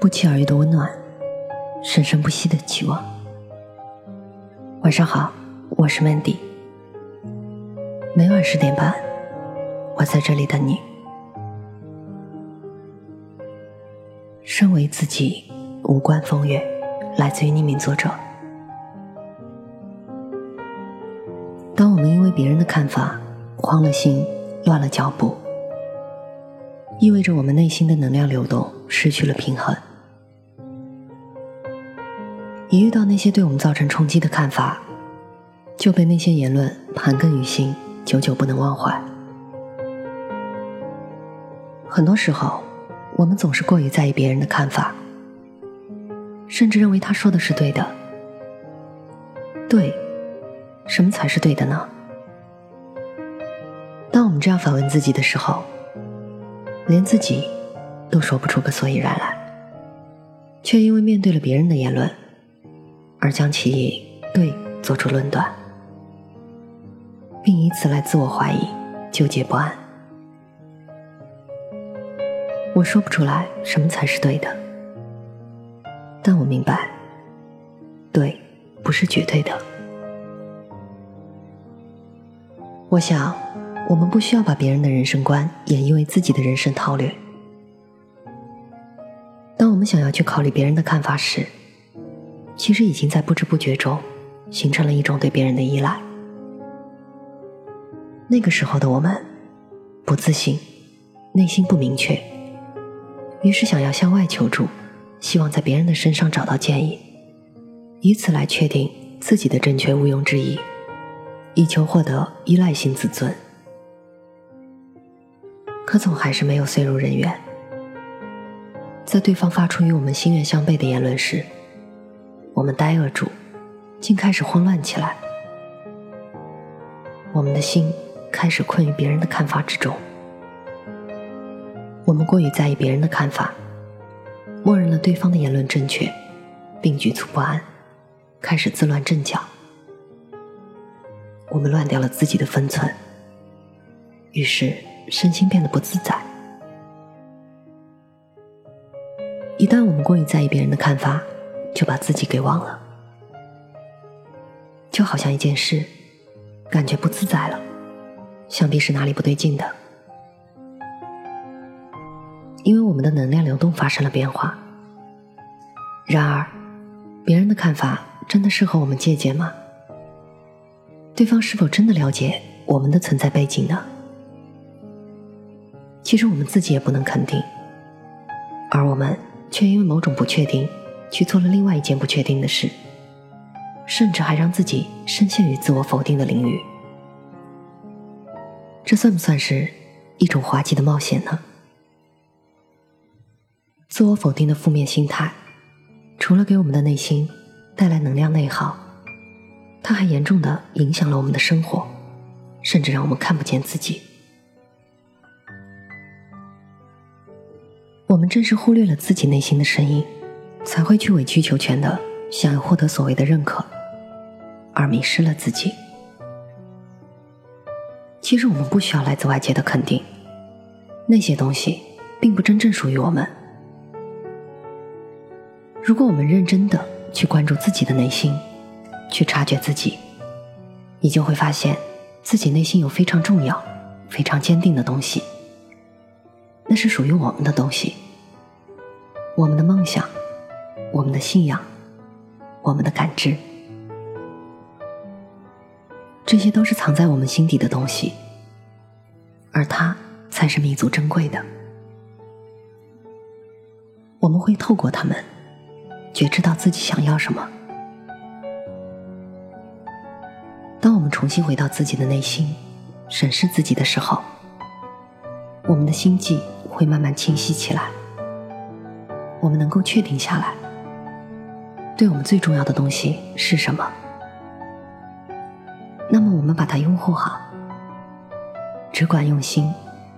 不期而遇的温暖，生生不息的期望。晚上好，我是 Mandy。每晚十点半，我在这里等你。身为自己，无关风月。来自于匿名作者。当我们因为别人的看法慌了心、乱了脚步，意味着我们内心的能量流动失去了平衡。一遇到那些对我们造成冲击的看法，就被那些言论盘根于心，久久不能忘怀。很多时候，我们总是过于在意别人的看法，甚至认为他说的是对的。对，什么才是对的呢？当我们这样反问自己的时候，连自己都说不出个所以然来，却因为面对了别人的言论。而将其以对做出论断，并以此来自我怀疑、纠结不安。我说不出来什么才是对的，但我明白，对不是绝对的。我想，我们不需要把别人的人生观演绎为自己的人生套略。当我们想要去考虑别人的看法时，其实已经在不知不觉中形成了一种对别人的依赖。那个时候的我们不自信，内心不明确，于是想要向外求助，希望在别人的身上找到建议，以此来确定自己的正确毋庸置疑，以求获得依赖性自尊。可总还是没有遂入人愿。在对方发出与我们心愿相悖的言论时。我们呆愕住，竟开始慌乱起来。我们的心开始困于别人的看法之中。我们过于在意别人的看法，默认了对方的言论正确，并局促不安，开始自乱阵脚。我们乱掉了自己的分寸，于是身心变得不自在。一旦我们过于在意别人的看法，就把自己给忘了，就好像一件事，感觉不自在了，想必是哪里不对劲的，因为我们的能量流动发生了变化。然而，别人的看法真的适合我们借鉴吗？对方是否真的了解我们的存在背景呢？其实我们自己也不能肯定，而我们却因为某种不确定。去做了另外一件不确定的事，甚至还让自己深陷于自我否定的领域，这算不算是一种滑稽的冒险呢？自我否定的负面心态，除了给我们的内心带来能量内耗，它还严重的影响了我们的生活，甚至让我们看不见自己。我们正是忽略了自己内心的声音。才会去委曲求全的想要获得所谓的认可，而迷失了自己。其实我们不需要来自外界的肯定，那些东西并不真正属于我们。如果我们认真的去关注自己的内心，去察觉自己，你就会发现自己内心有非常重要、非常坚定的东西，那是属于我们的东西，我们的梦想。我们的信仰，我们的感知，这些都是藏在我们心底的东西，而它才是弥足珍贵的。我们会透过它们，觉知到自己想要什么。当我们重新回到自己的内心，审视自己的时候，我们的心际会慢慢清晰起来，我们能够确定下来。对我们最重要的东西是什么？那么我们把它拥护好，只管用心，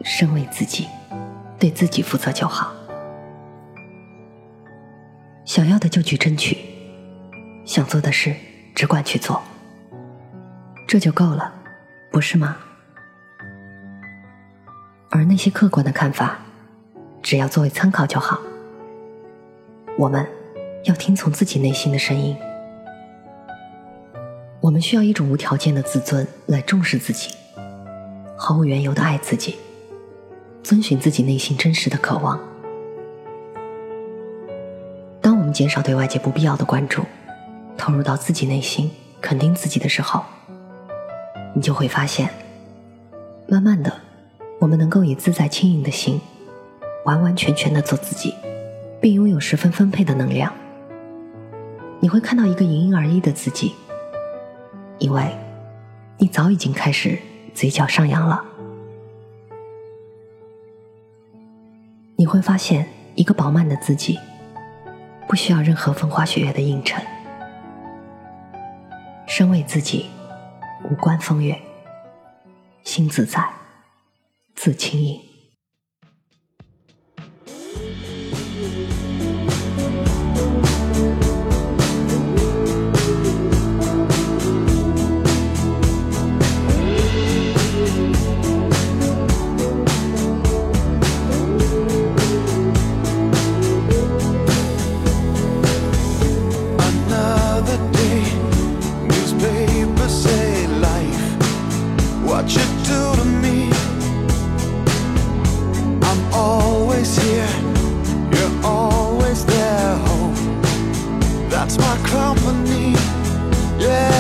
身为自己，对自己负责就好。想要的就去争取，想做的事只管去做，这就够了，不是吗？而那些客观的看法，只要作为参考就好。我们要听从自己内心的声音。我们需要一种无条件的自尊来重视自己，毫无缘由的爱自己，遵循自己内心真实的渴望。当我们减少对外界不必要的关注，投入到自己内心，肯定自己的时候，你就会发现，慢慢的，我们能够以自在轻盈的心，完完全全的做自己，并拥有十分分配的能量。你会看到一个盈盈而溢的自己。因为，你早已经开始嘴角上扬了。你会发现，一个饱满的自己，不需要任何风花雪月的映衬。身为自己，无关风月，心自在，自轻盈。that's my company. Yeah.